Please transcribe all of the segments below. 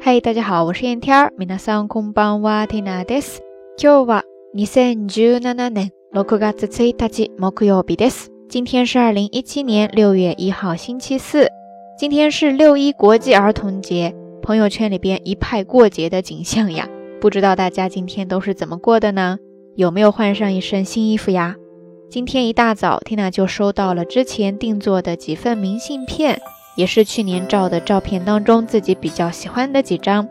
嗨，大家好，我是燕天儿。皆さんこんばんは、ティナです。今日は二千十七年六月一日木曜日です。今天是二零一七年六月一号星期四。今天是六一国际儿童节，朋友圈里边一派过节的景象呀。不知道大家今天都是怎么过的呢？有没有换上一身新衣服呀？今天一大早，Tina 就收到了之前定做的几份明信片。 也是去年照的照片当中自己比较喜欢的几张，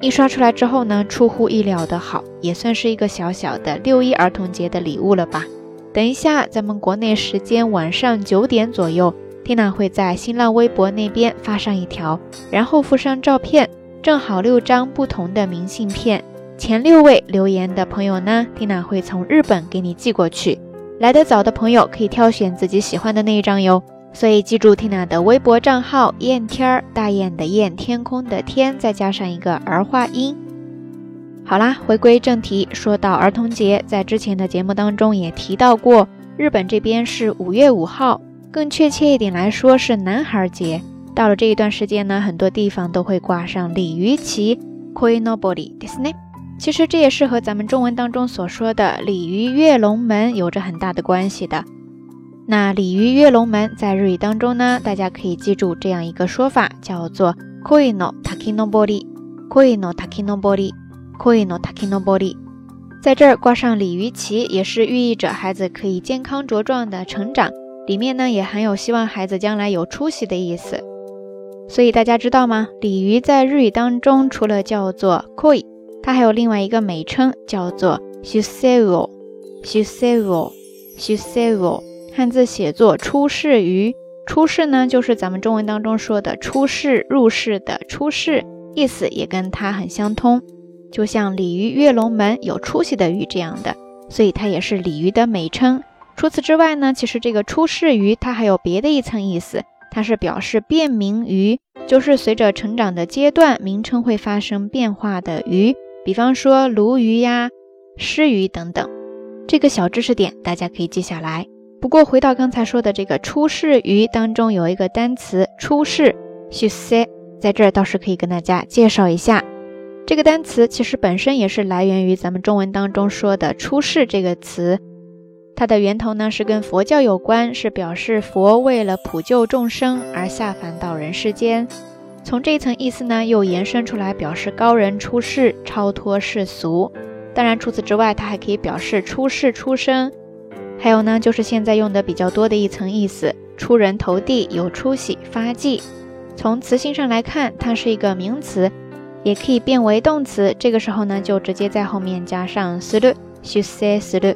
一刷出来之后呢，出乎意料的好，也算是一个小小的六一儿童节的礼物了吧。等一下，咱们国内时间晚上九点左右，Tina 会在新浪微博那边发上一条，然后附上照片，正好六张不同的明信片，前六位留言的朋友呢，Tina 会从日本给你寄过去。来得早的朋友可以挑选自己喜欢的那一张哟。所以记住 Tina 的微博账号“燕天儿”，大雁的雁，天空的天，再加上一个儿化音。好啦，回归正题，说到儿童节，在之前的节目当中也提到过，日本这边是五月五号，更确切一点来说是男孩节。到了这一段时间呢，很多地方都会挂上鲤鱼旗 （Koinobori Disney）。其实这也是和咱们中文当中所说的“鲤鱼跃龙门”有着很大的关系的。那鲤鱼跃龙门在日语当中呢，大家可以记住这样一个说法，叫做 koi no takinobori，koi no takinobori，koi no takinobori。在这儿挂上鲤鱼旗，也是寓意着孩子可以健康茁壮的成长，里面呢也含有希望孩子将来有出息的意思。所以大家知道吗？鲤鱼在日语当中除了叫做 koi，它还有另外一个美称，叫做 shusero，shusero，shusero。汉字写作出世于出世呢，就是咱们中文当中说的出世入世的出世，意思也跟它很相通，就像鲤鱼跃龙门有出息的鱼这样的，所以它也是鲤鱼的美称。除此之外呢，其实这个出世鱼它还有别的一层意思，它是表示变名鱼，就是随着成长的阶段，名称会发生变化的鱼，比方说鲈鱼呀、狮鱼等等。这个小知识点大家可以记下来。不过回到刚才说的这个出世鱼当中，有一个单词出世 s h u s e 在这儿倒是可以跟大家介绍一下。这个单词其实本身也是来源于咱们中文当中说的出世这个词，它的源头呢是跟佛教有关，是表示佛为了普救众生而下凡到人世间。从这一层意思呢，又延伸出来表示高人出世，超脱世俗。当然除此之外，它还可以表示出世出生。还有呢，就是现在用的比较多的一层意思，出人头地、有出息、发迹。从词性上来看，它是一个名词，也可以变为动词。这个时候呢，就直接在后面加上する、しせする。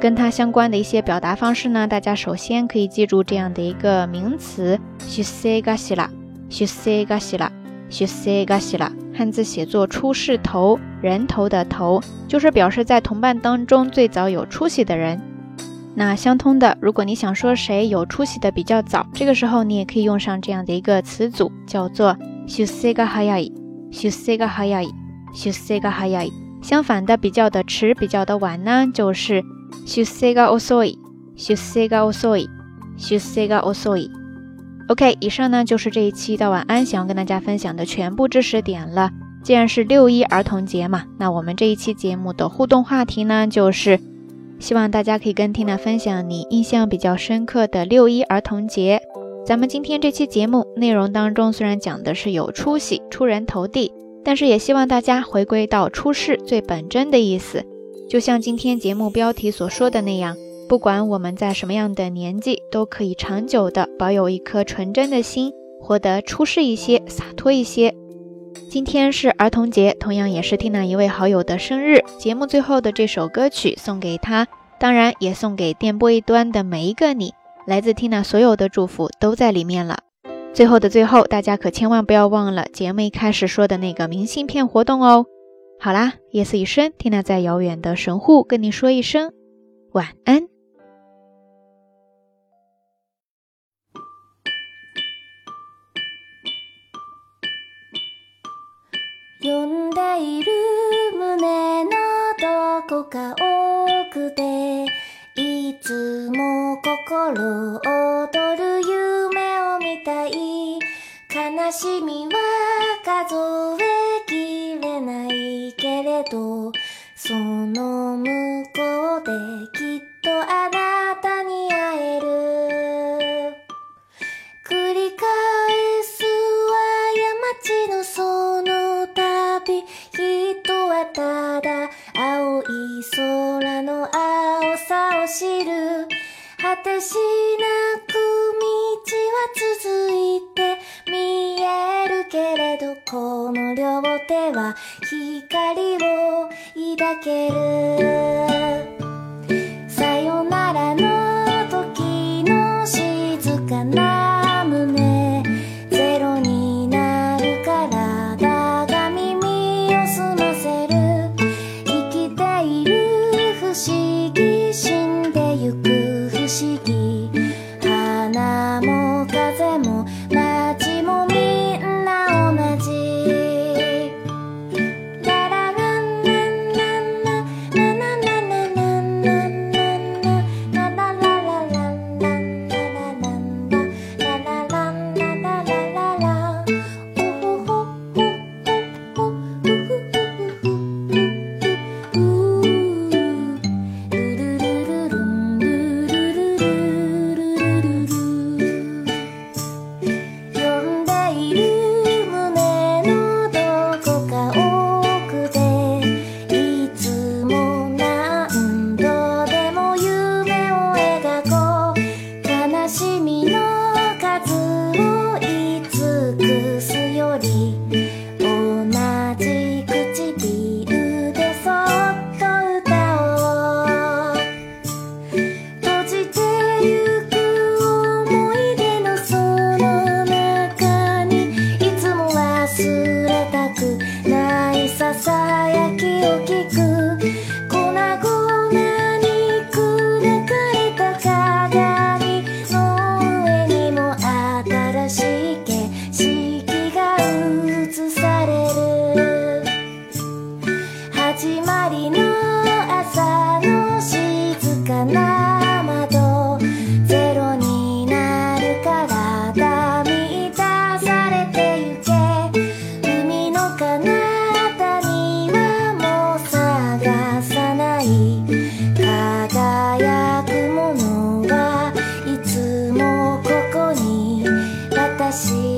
跟它相关的一些表达方式呢，大家首先可以記住这样的一个名词，しせがしら、しせがしら、しせがしら。汉字写作出世头，人头的头，就是表示在同伴当中最早有出息的人。 那相通的，如果你想说谁有出息的比较早，这个时候你也可以用上这样的一个词组，叫做 shusega hayai，shusega hayai，shusega hayai。相反的，比较的迟，比较的晚呢，就是 shusega osoi，shusega osoi，shusega osoi。OK，以上呢就是这一期的晚安想要跟大家分享的全部知识点了。既然是六一儿童节嘛，那我们这一期节目的互动话题呢，就是。希望大家可以跟 Tina 分享你印象比较深刻的六一儿童节。咱们今天这期节目内容当中，虽然讲的是有出息、出人头地，但是也希望大家回归到出世最本真的意思。就像今天节目标题所说的那样，不管我们在什么样的年纪，都可以长久的保有一颗纯真的心，活得出世一些、洒脱一些。今天是儿童节，同样也是 Tina 一位好友的生日。节目最后的这首歌曲送给他，当然也送给电波一端的每一个你。来自 Tina 所有的祝福都在里面了。最后的最后，大家可千万不要忘了节目一开始说的那个明信片活动哦。好啦，夜色已深，Tina 在遥远的神户跟你说一声晚安。呼んでいる胸のどこか多くていつも心躍る夢を見たい。悲しみは数えきれないけれどその向こうできっとあなた青い空の青さを知る。果てしなく道は続いて。見えるけれどこの両手は光を抱ける。see.